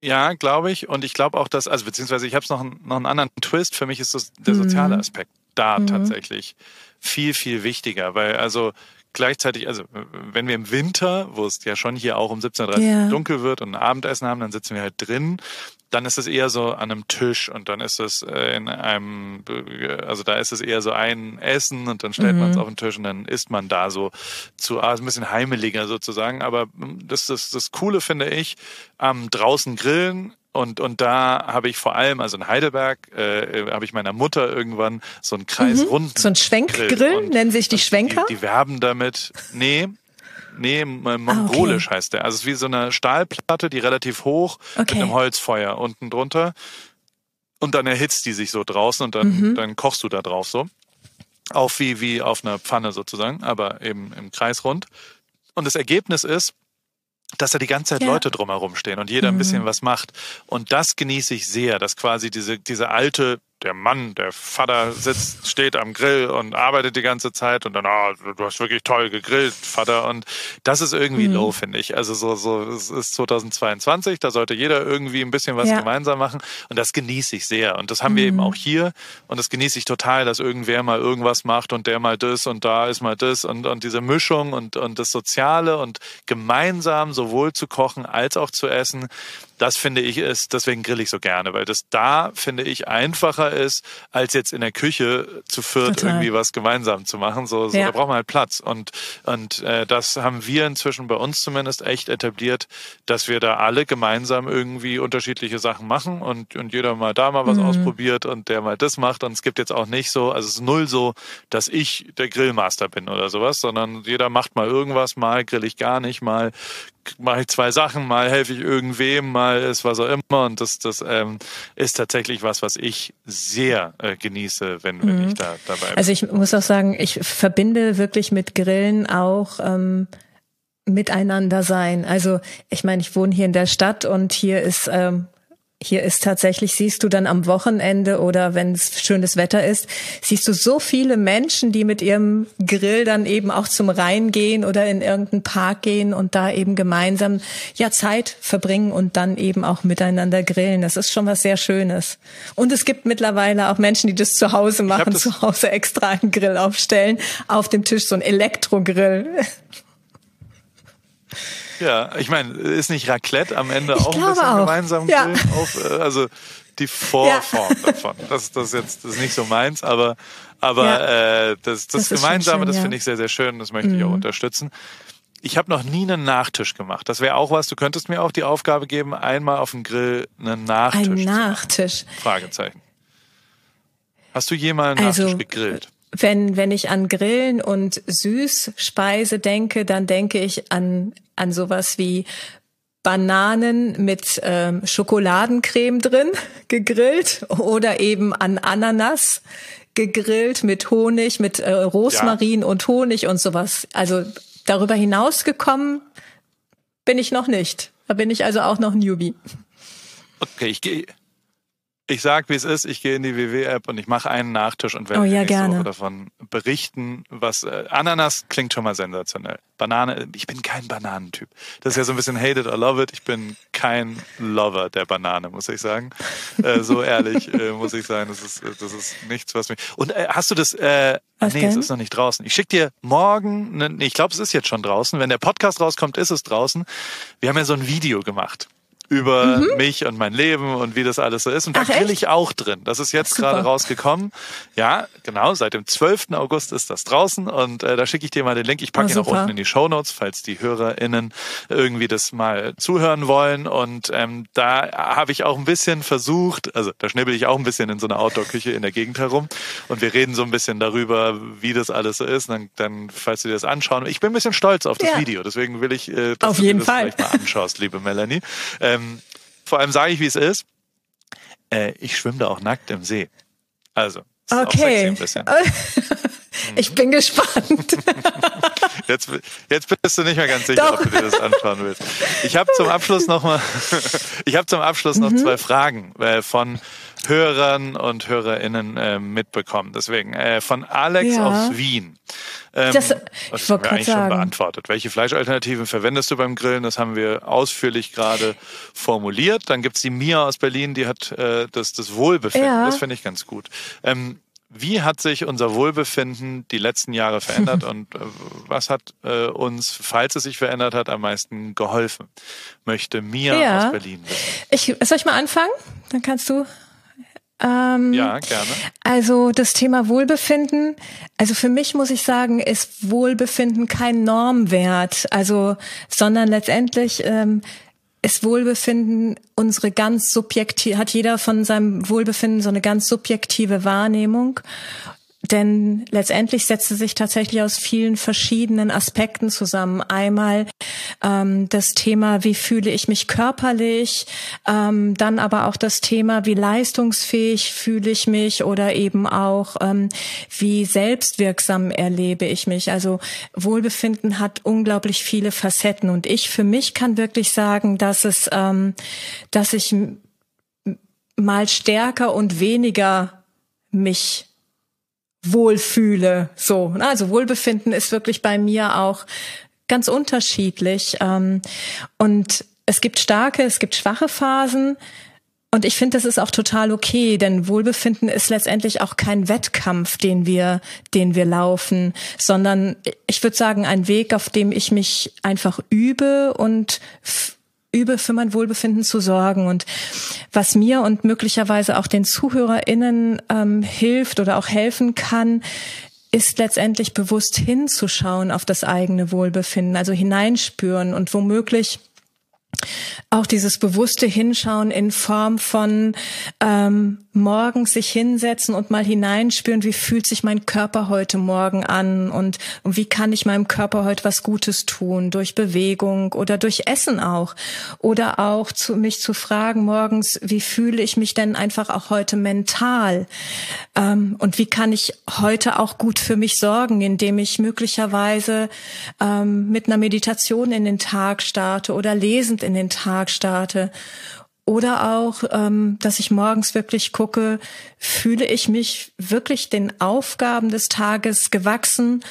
Ja, glaube ich. Und ich glaube auch, dass, also beziehungsweise ich habe noch, einen, noch einen anderen Twist. Für mich ist das der soziale mhm. Aspekt da mhm. tatsächlich viel, viel wichtiger. Weil also gleichzeitig, also wenn wir im Winter, wo es ja schon hier auch um 17.30 Uhr ja. dunkel wird und ein Abendessen haben, dann sitzen wir halt drin dann ist es eher so an einem Tisch und dann ist es äh, in einem, also da ist es eher so ein Essen und dann stellt mhm. man es auf den Tisch und dann isst man da so zu, ah, ein bisschen heimeliger sozusagen. Aber das, das, das Coole finde ich, am draußen grillen und, und da habe ich vor allem, also in Heidelberg, äh, habe ich meiner Mutter irgendwann so einen kreisrunden. Mhm. So ein Schwenkgrill, nennen sich die Schwenker? Die, die werben damit, nee, Nee, mongolisch ah, okay. heißt der. Also es ist wie so eine Stahlplatte, die relativ hoch okay. mit einem Holzfeuer unten drunter. Und dann erhitzt die sich so draußen und dann, mhm. dann kochst du da drauf so. Auch wie, wie auf einer Pfanne sozusagen, aber eben im Kreis rund. Und das Ergebnis ist, dass da die ganze Zeit ja. Leute drumherum stehen und jeder mhm. ein bisschen was macht. Und das genieße ich sehr, dass quasi diese, diese alte der Mann, der Vater sitzt, steht am Grill und arbeitet die ganze Zeit und dann, ah, du hast wirklich toll gegrillt, Vater. Und das ist irgendwie mhm. low, finde ich. Also so, so, es ist 2022, da sollte jeder irgendwie ein bisschen was ja. gemeinsam machen. Und das genieße ich sehr. Und das haben mhm. wir eben mhm. auch hier. Und das genieße ich total, dass irgendwer mal irgendwas macht und der mal das und da ist mal das und, und diese Mischung und, und das Soziale und gemeinsam sowohl zu kochen als auch zu essen das finde ich ist, deswegen grill ich so gerne, weil das da, finde ich, einfacher ist, als jetzt in der Küche zu viert Total. irgendwie was gemeinsam zu machen. So, so ja. da braucht man halt Platz. Und, und äh, das haben wir inzwischen bei uns zumindest echt etabliert, dass wir da alle gemeinsam irgendwie unterschiedliche Sachen machen und, und jeder mal da mal was mhm. ausprobiert und der mal das macht. Und es gibt jetzt auch nicht so, also es ist null so, dass ich der Grillmaster bin oder sowas, sondern jeder macht mal irgendwas, mal grill ich gar nicht, mal mache ich zwei Sachen, mal helfe ich irgendwem, mal ist was auch immer. Und das, das ähm, ist tatsächlich was, was ich sehr äh, genieße, wenn, wenn mhm. ich da dabei bin. Also ich muss auch sagen, ich verbinde wirklich mit Grillen auch ähm, miteinander sein. Also ich meine, ich wohne hier in der Stadt und hier ist ähm, hier ist tatsächlich, siehst du dann am Wochenende oder wenn es schönes Wetter ist, siehst du so viele Menschen, die mit ihrem Grill dann eben auch zum Rhein gehen oder in irgendeinen Park gehen und da eben gemeinsam ja Zeit verbringen und dann eben auch miteinander grillen. Das ist schon was sehr Schönes. Und es gibt mittlerweile auch Menschen, die das zu Hause machen, zu Hause extra einen Grill aufstellen, auf dem Tisch so ein Elektrogrill. Ja, ich meine, ist nicht Raclette am Ende ich auch ein bisschen auch. gemeinsam ja. auf, äh, also die Vorform ja. davon. Das, das ist jetzt das ist nicht so meins, aber aber ja. äh, das, das, das Gemeinsame, schön, das finde ich sehr, sehr schön. Das möchte mhm. ich auch mhm. unterstützen. Ich habe noch nie einen Nachtisch gemacht. Das wäre auch was. Du könntest mir auch die Aufgabe geben, einmal auf dem Grill einen Nachtisch. Ein Nachtisch. Fragezeichen. Hast du jemals einen also, Nachtisch gegrillt? Wenn, wenn ich an Grillen und Süßspeise denke, dann denke ich an, an sowas wie Bananen mit ähm, Schokoladencreme drin gegrillt oder eben an Ananas gegrillt mit Honig, mit äh, Rosmarin ja. und Honig und sowas. Also darüber hinaus gekommen bin ich noch nicht. Da bin ich also auch noch Newbie. Okay, ich gehe ich sag, wie es ist. Ich gehe in die WW-App und ich mache einen Nachtisch und werde oh, ja, gerne. davon berichten, was äh, Ananas klingt schon mal sensationell. Banane, ich bin kein Bananentyp. Das ist ja so ein bisschen hate it or love it. Ich bin kein Lover der Banane, muss ich sagen. Äh, so ehrlich äh, muss ich sagen. Das ist, das ist nichts, was mich. Und äh, hast du das? Äh, was nee, denn? es ist noch nicht draußen. Ich schicke dir morgen. Ne, nee, ich glaube, es ist jetzt schon draußen. Wenn der Podcast rauskommt, ist es draußen. Wir haben ja so ein Video gemacht über mhm. mich und mein Leben und wie das alles so ist. Und da grill ich auch drin. Das ist jetzt gerade rausgekommen. Ja, genau. Seit dem 12. August ist das draußen und äh, da schicke ich dir mal den Link. Ich packe oh, ihn auch unten in die Show Notes, falls die HörerInnen irgendwie das mal zuhören wollen. Und ähm, da habe ich auch ein bisschen versucht, also da schnibbel ich auch ein bisschen in so einer Outdoor-Küche in der Gegend herum und wir reden so ein bisschen darüber, wie das alles so ist. Und dann, dann falls du dir das anschauen. Ich bin ein bisschen stolz auf das ja. Video, deswegen will ich, äh, dass auf du jeden dir das Fall. vielleicht mal anschaust, liebe Melanie. Ähm, vor allem sage ich, wie es ist. Äh, ich schwimme da auch nackt im See. Also, okay. ich bin gespannt. Jetzt, jetzt bist du nicht mehr ganz sicher, Doch. ob du dir das anschauen willst. Ich habe zum Abschluss noch mal, ich habe zum Abschluss noch mhm. zwei Fragen äh, von Hörern und Hörerinnen äh, mitbekommen. Deswegen äh, von Alex ja. aus Wien. Ähm, das, das haben wir eigentlich sagen. schon beantwortet. Welche Fleischalternativen verwendest du beim Grillen? Das haben wir ausführlich gerade formuliert. Dann gibt's die Mia aus Berlin, die hat äh, das, das Wohlbefinden. Ja. Das finde ich ganz gut. Ähm, wie hat sich unser Wohlbefinden die letzten Jahre verändert und äh, was hat äh, uns, falls es sich verändert hat, am meisten geholfen? Möchte Mia ja. aus Berlin wissen. Ich, soll ich mal anfangen? Dann kannst du ähm, ja, gerne. Also das Thema Wohlbefinden, also für mich muss ich sagen, ist Wohlbefinden kein Normwert, also sondern letztendlich ähm, ist Wohlbefinden unsere ganz subjektive, hat jeder von seinem Wohlbefinden so eine ganz subjektive Wahrnehmung. Denn letztendlich setzt es sich tatsächlich aus vielen verschiedenen Aspekten zusammen. Einmal ähm, das Thema, wie fühle ich mich körperlich, ähm, dann aber auch das Thema, wie leistungsfähig fühle ich mich oder eben auch, ähm, wie selbstwirksam erlebe ich mich. Also Wohlbefinden hat unglaublich viele Facetten und ich für mich kann wirklich sagen, dass es, ähm, dass ich mal stärker und weniger mich wohlfühle. So, ne? also Wohlbefinden ist wirklich bei mir auch ganz unterschiedlich. Ähm, und es gibt starke, es gibt schwache Phasen. Und ich finde, das ist auch total okay, denn Wohlbefinden ist letztendlich auch kein Wettkampf, den wir, den wir laufen, sondern ich würde sagen, ein Weg, auf dem ich mich einfach übe und übe, für mein Wohlbefinden zu sorgen. Und was mir und möglicherweise auch den ZuhörerInnen ähm, hilft oder auch helfen kann, ist letztendlich bewusst hinzuschauen auf das eigene Wohlbefinden, also hineinspüren und womöglich auch dieses bewusste Hinschauen in Form von ähm, morgens sich hinsetzen und mal hineinspüren, wie fühlt sich mein Körper heute Morgen an und, und wie kann ich meinem Körper heute was Gutes tun, durch Bewegung oder durch Essen auch. Oder auch zu, mich zu fragen morgens, wie fühle ich mich denn einfach auch heute mental? Ähm, und wie kann ich heute auch gut für mich sorgen, indem ich möglicherweise ähm, mit einer Meditation in den Tag starte oder lesend in den Tag starte oder auch, ähm, dass ich morgens wirklich gucke, fühle ich mich wirklich den Aufgaben des Tages gewachsen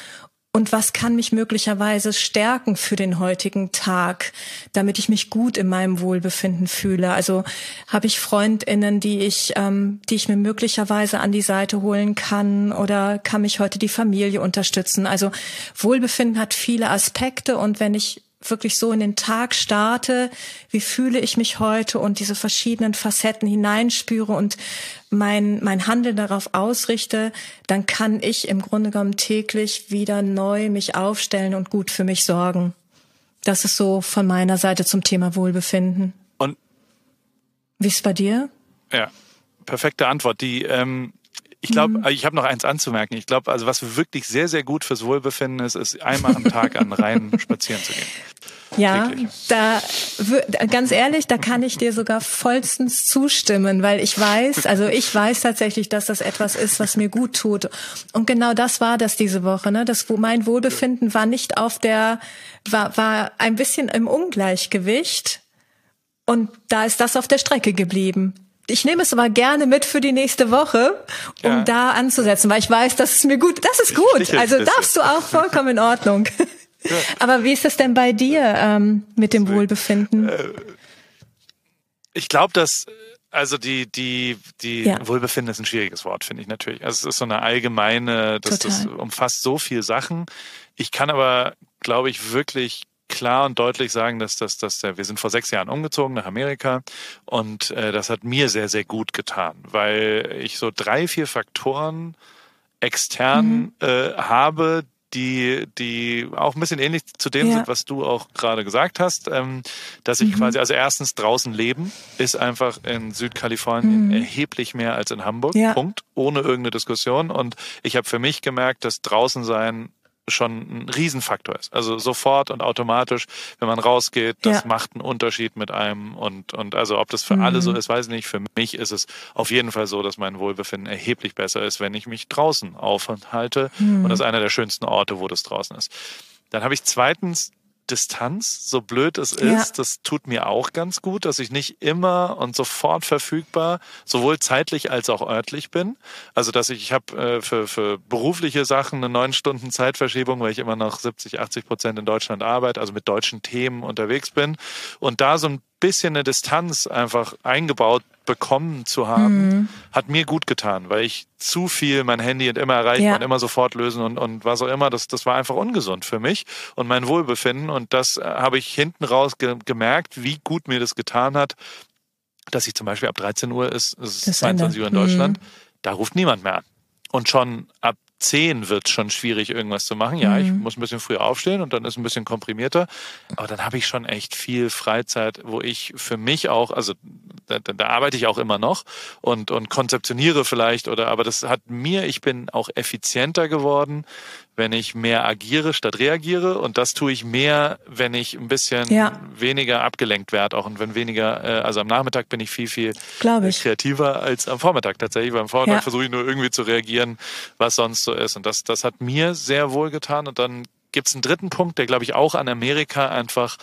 und was kann mich möglicherweise stärken für den heutigen Tag, damit ich mich gut in meinem Wohlbefinden fühle. Also habe ich Freundinnen, die ich, ähm, die ich mir möglicherweise an die Seite holen kann oder kann mich heute die Familie unterstützen. Also Wohlbefinden hat viele Aspekte und wenn ich wirklich so in den Tag starte, wie fühle ich mich heute und diese verschiedenen Facetten hineinspüre und mein, mein Handeln darauf ausrichte, dann kann ich im Grunde genommen täglich wieder neu mich aufstellen und gut für mich sorgen. Das ist so von meiner Seite zum Thema Wohlbefinden. Und wie ist es bei dir? Ja, perfekte Antwort. Die ähm, ich glaube, mhm. ich habe noch eins anzumerken. Ich glaube, also was wirklich sehr, sehr gut fürs Wohlbefinden ist, ist einmal am Tag an Rhein spazieren zu gehen. Ja, da ganz ehrlich, da kann ich dir sogar vollstens zustimmen, weil ich weiß, also ich weiß tatsächlich, dass das etwas ist, was mir gut tut. Und genau das war das diese Woche, ne? Das mein Wohlbefinden war nicht auf der war war ein bisschen im Ungleichgewicht und da ist das auf der Strecke geblieben. Ich nehme es aber gerne mit für die nächste Woche, um ja. da anzusetzen, weil ich weiß, dass es mir gut, das ist gut. Also darfst du auch vollkommen in Ordnung. Ja. Aber wie ist es denn bei dir ähm, mit dem Wohlbefinden? Äh, ich glaube, dass also die die die ja. Wohlbefinden ist ein schwieriges Wort, finde ich natürlich. Also es ist so eine allgemeine, das, das umfasst so viel Sachen. Ich kann aber, glaube ich, wirklich klar und deutlich sagen, dass das, dass der, wir sind vor sechs Jahren umgezogen nach Amerika und äh, das hat mir sehr, sehr gut getan, weil ich so drei, vier Faktoren extern mhm. äh, habe, die, die auch ein bisschen ähnlich zu dem ja. sind, was du auch gerade gesagt hast, ähm, dass ich mhm. quasi, also erstens draußen leben ist einfach in Südkalifornien mhm. erheblich mehr als in Hamburg. Ja. Punkt. Ohne irgendeine Diskussion. Und ich habe für mich gemerkt, dass draußen sein schon ein Riesenfaktor ist. Also sofort und automatisch, wenn man rausgeht, das ja. macht einen Unterschied mit einem und, und also ob das für mhm. alle so ist, weiß ich nicht. Für mich ist es auf jeden Fall so, dass mein Wohlbefinden erheblich besser ist, wenn ich mich draußen aufhalte. Mhm. Und das ist einer der schönsten Orte, wo das draußen ist. Dann habe ich zweitens Distanz, so blöd es ist, ja. das tut mir auch ganz gut, dass ich nicht immer und sofort verfügbar, sowohl zeitlich als auch örtlich bin. Also dass ich, ich habe äh, für, für berufliche Sachen eine neun Stunden Zeitverschiebung, weil ich immer noch 70, 80 Prozent in Deutschland arbeite, also mit deutschen Themen unterwegs bin. Und da so ein bisschen eine Distanz einfach eingebaut bekommen zu haben, mhm. hat mir gut getan, weil ich zu viel mein Handy und immer erreichen ja. und immer sofort lösen und, und was auch immer, das, das war einfach ungesund für mich und mein Wohlbefinden. Und das äh, habe ich hinten raus ge gemerkt, wie gut mir das getan hat, dass ich zum Beispiel ab 13 Uhr ist, es ist 22 Uhr in Deutschland, mhm. da ruft niemand mehr an. Und schon ab zehn wird es schon schwierig, irgendwas zu machen. Ja, mhm. ich muss ein bisschen früher aufstehen und dann ist ein bisschen komprimierter. Aber dann habe ich schon echt viel Freizeit, wo ich für mich auch, also da, da arbeite ich auch immer noch und, und konzeptioniere vielleicht oder, aber das hat mir, ich bin auch effizienter geworden, wenn ich mehr agiere statt reagiere. Und das tue ich mehr, wenn ich ein bisschen ja. weniger abgelenkt werde auch und wenn weniger, äh, also am Nachmittag bin ich viel, viel ich. kreativer als am Vormittag tatsächlich. Weil am Vormittag ja. versuche ich nur irgendwie zu reagieren, was sonst so ist. Und das, das hat mir sehr wohl getan. Und dann gibt's einen dritten Punkt, der, glaube ich, auch an Amerika einfach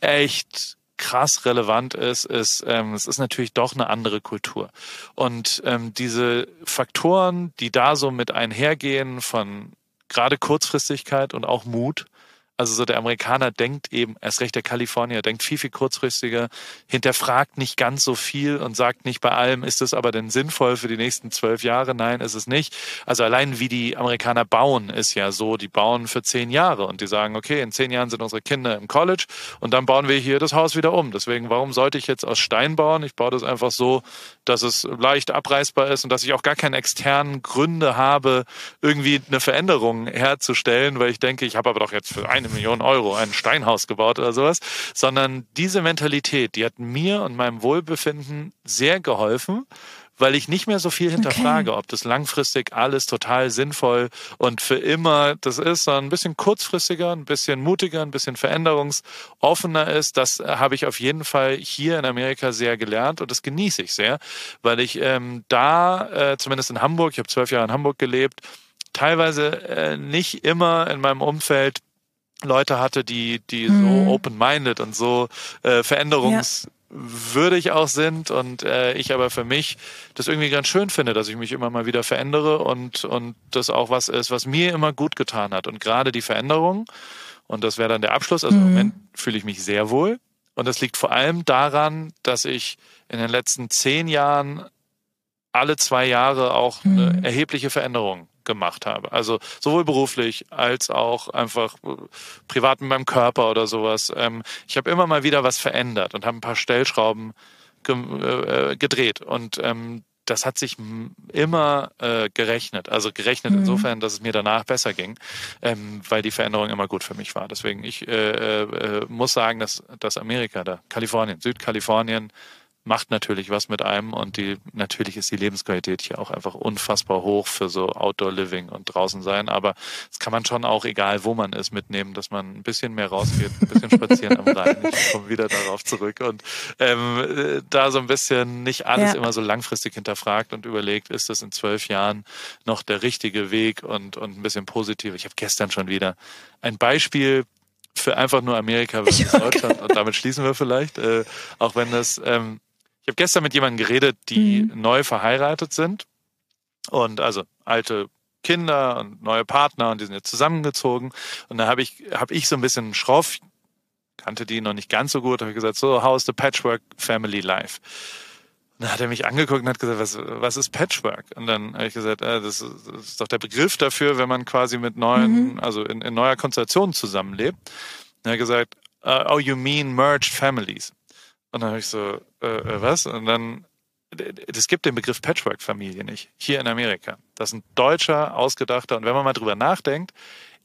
echt krass relevant ist, ist, ähm, es ist natürlich doch eine andere Kultur. Und ähm, diese Faktoren, die da so mit einhergehen von gerade Kurzfristigkeit und auch Mut also so der Amerikaner denkt eben, erst recht der Kalifornier, denkt viel, viel kurzfristiger, hinterfragt nicht ganz so viel und sagt nicht bei allem, ist es aber denn sinnvoll für die nächsten zwölf Jahre? Nein, ist es nicht. Also allein wie die Amerikaner bauen, ist ja so, die bauen für zehn Jahre und die sagen, okay, in zehn Jahren sind unsere Kinder im College und dann bauen wir hier das Haus wieder um. Deswegen, warum sollte ich jetzt aus Stein bauen? Ich baue das einfach so, dass es leicht abreißbar ist und dass ich auch gar keine externen Gründe habe, irgendwie eine Veränderung herzustellen, weil ich denke, ich habe aber doch jetzt für eine eine Million Euro ein Steinhaus gebaut oder sowas, sondern diese Mentalität, die hat mir und meinem Wohlbefinden sehr geholfen, weil ich nicht mehr so viel hinterfrage, okay. ob das langfristig alles total sinnvoll und für immer das ist, sondern ein bisschen kurzfristiger, ein bisschen mutiger, ein bisschen veränderungsoffener ist. Das habe ich auf jeden Fall hier in Amerika sehr gelernt und das genieße ich sehr, weil ich ähm, da, äh, zumindest in Hamburg, ich habe zwölf Jahre in Hamburg gelebt, teilweise äh, nicht immer in meinem Umfeld Leute hatte, die, die mhm. so open-minded und so äh, veränderungswürdig auch sind und äh, ich aber für mich das irgendwie ganz schön finde, dass ich mich immer mal wieder verändere und, und das auch was ist, was mir immer gut getan hat. Und gerade die Veränderung, und das wäre dann der Abschluss, also mhm. im Moment fühle ich mich sehr wohl. Und das liegt vor allem daran, dass ich in den letzten zehn Jahren alle zwei Jahre auch eine mhm. erhebliche Veränderung gemacht habe. Also sowohl beruflich als auch einfach äh, privat mit meinem Körper oder sowas. Ähm, ich habe immer mal wieder was verändert und habe ein paar Stellschrauben ge äh, gedreht. Und ähm, das hat sich immer äh, gerechnet. Also gerechnet mhm. insofern, dass es mir danach besser ging, ähm, weil die Veränderung immer gut für mich war. Deswegen, ich äh, äh, muss sagen, dass, dass Amerika da, Kalifornien, Südkalifornien, macht natürlich was mit einem und die natürlich ist die Lebensqualität hier auch einfach unfassbar hoch für so Outdoor Living und draußen sein. Aber das kann man schon auch, egal wo man ist, mitnehmen, dass man ein bisschen mehr rausgeht, ein bisschen spazieren am Rhein. Ich komme wieder darauf zurück und ähm, da so ein bisschen nicht alles ja. immer so langfristig hinterfragt und überlegt, ist das in zwölf Jahren noch der richtige Weg und, und ein bisschen positiv. Ich habe gestern schon wieder ein Beispiel für einfach nur Amerika versus Deutschland und damit schließen wir vielleicht, äh, auch wenn das ähm, habe gestern mit jemandem geredet, die mhm. neu verheiratet sind und also alte Kinder und neue Partner und die sind jetzt zusammengezogen. Und da habe ich, hab ich so ein bisschen schroff, kannte die noch nicht ganz so gut, habe ich gesagt, so, how's the Patchwork Family Life? Und dann hat er mich angeguckt und hat gesagt, was, was ist Patchwork? Und dann habe ich gesagt, äh, das, ist, das, ist, doch der Begriff dafür, wenn man quasi mit neuen, mhm. also in, in neuer Konstellation zusammenlebt. er hat gesagt, uh, oh, you mean merged families. Und dann habe ich so, äh, äh was? Und dann, es gibt den Begriff Patchwork-Familie nicht, hier in Amerika. Das ist ein deutscher, ausgedachter, und wenn man mal drüber nachdenkt,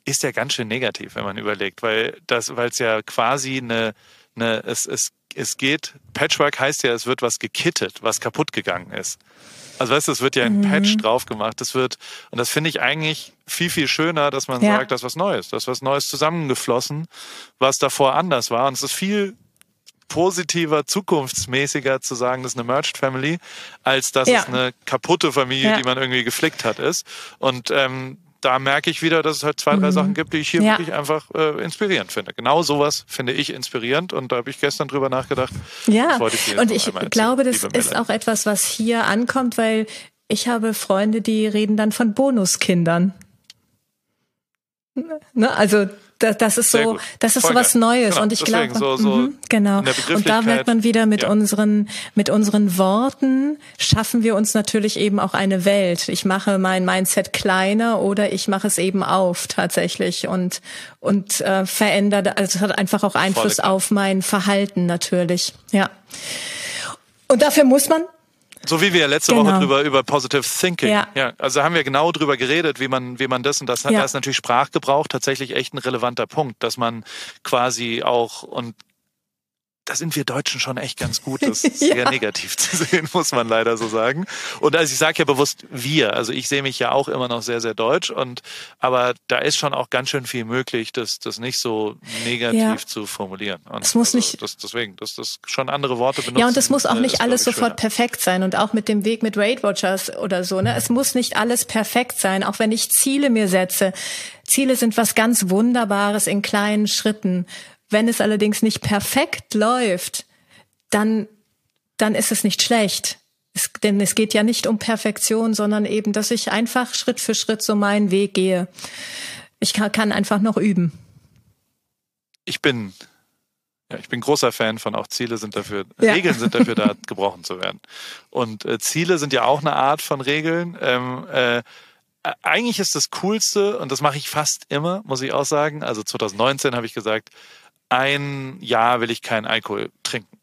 ist der ganz schön negativ, wenn man überlegt, weil das, weil es ja quasi eine, eine es, es, es geht, Patchwork heißt ja, es wird was gekittet, was kaputt gegangen ist. Also weißt du, es wird ja ein mhm. Patch drauf gemacht. Das wird, und das finde ich eigentlich viel, viel schöner, dass man ja. sagt, das ist was Neues. Das ist was Neues zusammengeflossen, was davor anders war. Und es ist viel positiver, zukunftsmäßiger zu sagen, das ist eine Merged Family, als dass ja. es eine kaputte Familie, ja. die man irgendwie geflickt hat, ist. Und ähm, da merke ich wieder, dass es halt zwei, drei mhm. Sachen gibt, die ich hier ja. wirklich einfach äh, inspirierend finde. Genau sowas finde ich inspirierend und da habe ich gestern drüber nachgedacht. Ja, ich und ich glaube, das ist auch etwas, was hier ankommt, weil ich habe Freunde, die reden dann von Bonuskindern. Ne? Also das, das ist so, das ist so was Neues genau, und ich glaube, so, so mhm, genau. Und da merkt man wieder mit ja. unseren mit unseren Worten schaffen wir uns natürlich eben auch eine Welt. Ich mache mein Mindset kleiner oder ich mache es eben auf tatsächlich und und äh, verändert, also es hat einfach auch Einfluss auf mein Verhalten natürlich. Ja. Und dafür muss man so wie wir letzte genau. Woche drüber über Positive Thinking. Ja. ja. Also haben wir genau drüber geredet, wie man, wie man das und das hat. Ja. Da ist natürlich Sprachgebrauch tatsächlich echt ein relevanter Punkt, dass man quasi auch und da sind wir Deutschen schon echt ganz gut, das sehr ja. negativ zu sehen, muss man leider so sagen. Und also ich sage ja bewusst wir, also ich sehe mich ja auch immer noch sehr, sehr deutsch und aber da ist schon auch ganz schön viel möglich, das, das nicht so negativ ja. zu formulieren. Und es muss also nicht das, deswegen, dass das schon andere Worte benutzen. Ja, und es muss auch äh, nicht alles sofort schöner. perfekt sein und auch mit dem Weg mit Weight Watchers oder so, ne? Es muss nicht alles perfekt sein, auch wenn ich Ziele mir setze. Ziele sind was ganz Wunderbares in kleinen Schritten. Wenn es allerdings nicht perfekt läuft, dann, dann ist es nicht schlecht. Es, denn es geht ja nicht um Perfektion, sondern eben, dass ich einfach Schritt für Schritt so meinen Weg gehe. Ich kann, kann einfach noch üben. Ich bin ja, ich bin großer Fan von auch Ziele sind dafür, ja. Regeln sind dafür da, gebrochen zu werden. Und äh, Ziele sind ja auch eine Art von Regeln. Ähm, äh, eigentlich ist das Coolste, und das mache ich fast immer, muss ich auch sagen. Also 2019 habe ich gesagt, ein Jahr will ich keinen Alkohol trinken.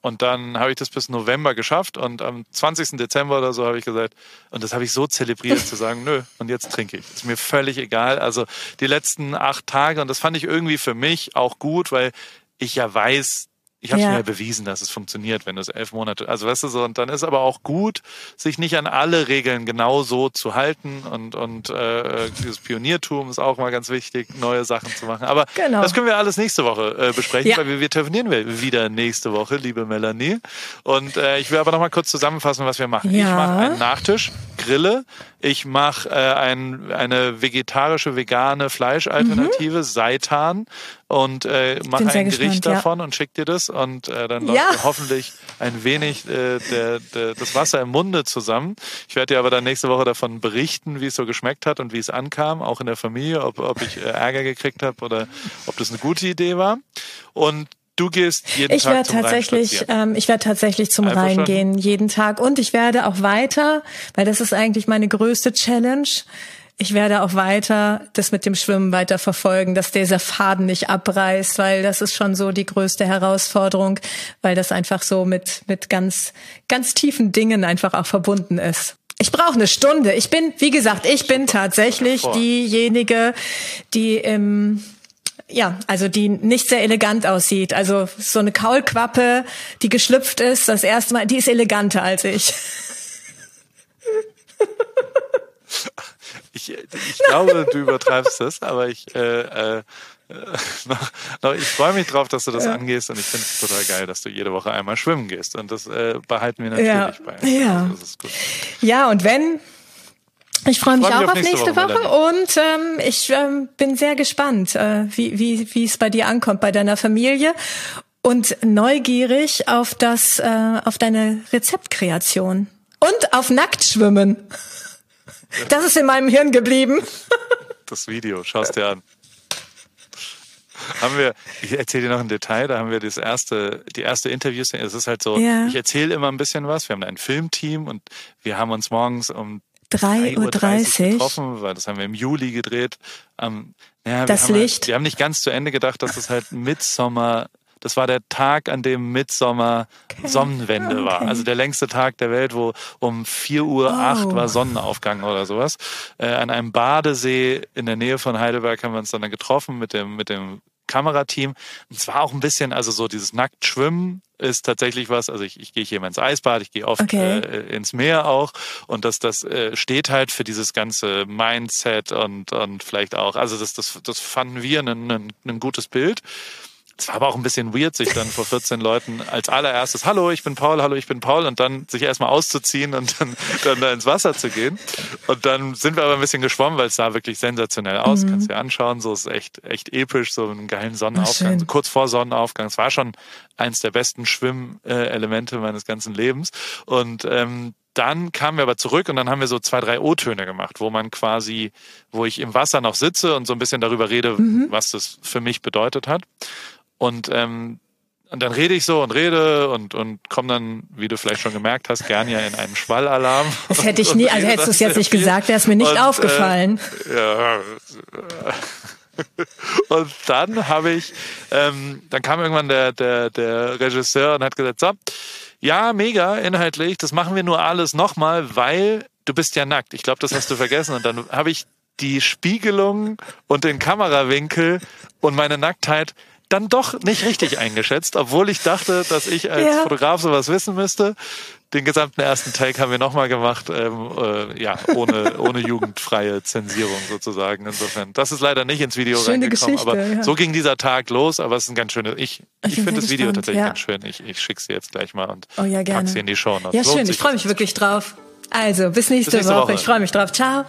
Und dann habe ich das bis November geschafft und am 20. Dezember oder so habe ich gesagt, und das habe ich so zelebriert zu sagen, nö, und jetzt trinke ich. Ist mir völlig egal. Also die letzten acht Tage, und das fand ich irgendwie für mich auch gut, weil ich ja weiß, ich habe ja. mir ja bewiesen, dass es funktioniert, wenn du es elf Monate, also weißt du so, und dann ist aber auch gut, sich nicht an alle Regeln genau so zu halten und und äh, dieses Pioniertum ist auch mal ganz wichtig, neue Sachen zu machen. Aber genau. das können wir alles nächste Woche äh, besprechen, ja. weil wir, wir telefonieren wir wieder nächste Woche, liebe Melanie. Und äh, ich will aber noch mal kurz zusammenfassen, was wir machen. Ja. Ich mache einen Nachtisch, grille, ich mache äh, ein, eine vegetarische, vegane Fleischalternative, mhm. Seitan und äh, mache ein Gericht gespannt, davon ja. und schick dir das und äh, dann läuft ja. hoffentlich ein wenig äh, der, der, das Wasser im Munde zusammen. Ich werde dir aber dann nächste Woche davon berichten, wie es so geschmeckt hat und wie es ankam, auch in der Familie, ob, ob ich äh, Ärger gekriegt habe oder ob das eine gute Idee war. Und Du gehst jeden ich Tag werde zum tatsächlich, ähm, ich werde tatsächlich zum Einfach Rhein gehen jeden Tag und ich werde auch weiter, weil das ist eigentlich meine größte Challenge. Ich werde auch weiter das mit dem Schwimmen weiter verfolgen, dass dieser Faden nicht abreißt, weil das ist schon so die größte Herausforderung, weil das einfach so mit mit ganz ganz tiefen Dingen einfach auch verbunden ist. Ich brauche eine Stunde. Ich bin, wie gesagt, ich bin tatsächlich diejenige, die im ja, also die nicht sehr elegant aussieht. Also so eine Kaulquappe, die geschlüpft ist, das erste Mal, die ist eleganter als ich. Ich, ich glaube, du übertreibst das, aber ich, äh, äh, noch, noch, ich freue mich drauf, dass du das ja. angehst und ich finde es total geil, dass du jede Woche einmal schwimmen gehst und das äh, behalten wir natürlich ja. bei. Ja. Also, ja, und wenn ich freue mich, freu mich auch auf nächste, nächste Woche, Woche und ähm, ich ähm, bin sehr gespannt, äh, wie wie wie es bei dir ankommt, bei deiner Familie und neugierig auf das äh, auf deine Rezeptkreation und auf Nacktschwimmen. Das ist in meinem Hirn geblieben. Das Video, schaust dir an. Haben wir, ich erzähle dir noch ein Detail, da haben wir das erste, die erste Interviews, es ist halt so, ja. ich erzähle immer ein bisschen was, wir haben ein Filmteam und wir haben uns morgens um 3.30 Uhr getroffen, weil das haben wir im Juli gedreht. Ähm, ja, das wir Licht. Halt, wir haben nicht ganz zu Ende gedacht, dass das halt Midsommer das war der Tag, an dem Midsommer okay. Sonnenwende okay. war. Also der längste Tag der Welt, wo um 4 Uhr oh. war Sonnenaufgang oder sowas. Äh, an einem Badesee in der Nähe von Heidelberg haben wir uns dann getroffen mit dem, mit dem Kamerateam. Und es war auch ein bisschen, also so dieses Nacktschwimmen ist tatsächlich was. Also ich, ich gehe hier immer ins Eisbad, ich gehe oft okay. äh, ins Meer auch. Und das, das äh, steht halt für dieses ganze Mindset und, und vielleicht auch, also das, das, das fanden wir ein, ein, ein gutes Bild. Es war aber auch ein bisschen weird, sich dann vor 14 Leuten als allererstes, hallo, ich bin Paul, hallo, ich bin Paul, und dann sich erstmal auszuziehen und dann, dann da ins Wasser zu gehen. Und dann sind wir aber ein bisschen geschwommen, weil es sah wirklich sensationell aus. Mhm. Kannst dir anschauen, so ist echt, echt episch, so einen geilen Sonnenaufgang, so kurz vor Sonnenaufgang. Es war schon eins der besten Schwimmelemente meines ganzen Lebens. Und ähm, dann kamen wir aber zurück und dann haben wir so zwei, drei O-Töne gemacht, wo man quasi, wo ich im Wasser noch sitze und so ein bisschen darüber rede, mhm. was das für mich bedeutet hat. Und, ähm, und dann rede ich so und rede und, und komme dann, wie du vielleicht schon gemerkt hast, gern ja in einen Schwallalarm. Das hätte ich nie, also hättest du es jetzt nicht viel. gesagt, wäre es mir nicht und, äh, aufgefallen. Äh, ja. Und dann habe ich, ähm, dann kam irgendwann der, der, der Regisseur und hat gesagt, so, ja, mega, inhaltlich, das machen wir nur alles nochmal, weil du bist ja nackt. Ich glaube, das hast du vergessen. Und dann habe ich die Spiegelung und den Kamerawinkel und meine Nacktheit dann doch nicht richtig eingeschätzt, obwohl ich dachte, dass ich als ja. Fotograf sowas wissen müsste. Den gesamten ersten Take haben wir nochmal gemacht, ähm, äh, ja, ohne, ohne jugendfreie Zensierung sozusagen. Insofern, das ist leider nicht ins Video Schöne reingekommen, Geschichte, aber ja. so ging dieser Tag los, aber es ist ein ganz schönes, ich, ich, ich finde das Video gespannt, tatsächlich ja. ganz schön. Ich, ich schicke sie jetzt gleich mal und oh, ja, pack sie in die Show. Ja, schön, ich freue mich wirklich drauf. Also, bis nächste, bis nächste Woche. Woche. Ich freue mich drauf. Ciao.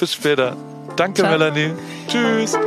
Bis später. Danke, Ciao. Melanie. Tschüss.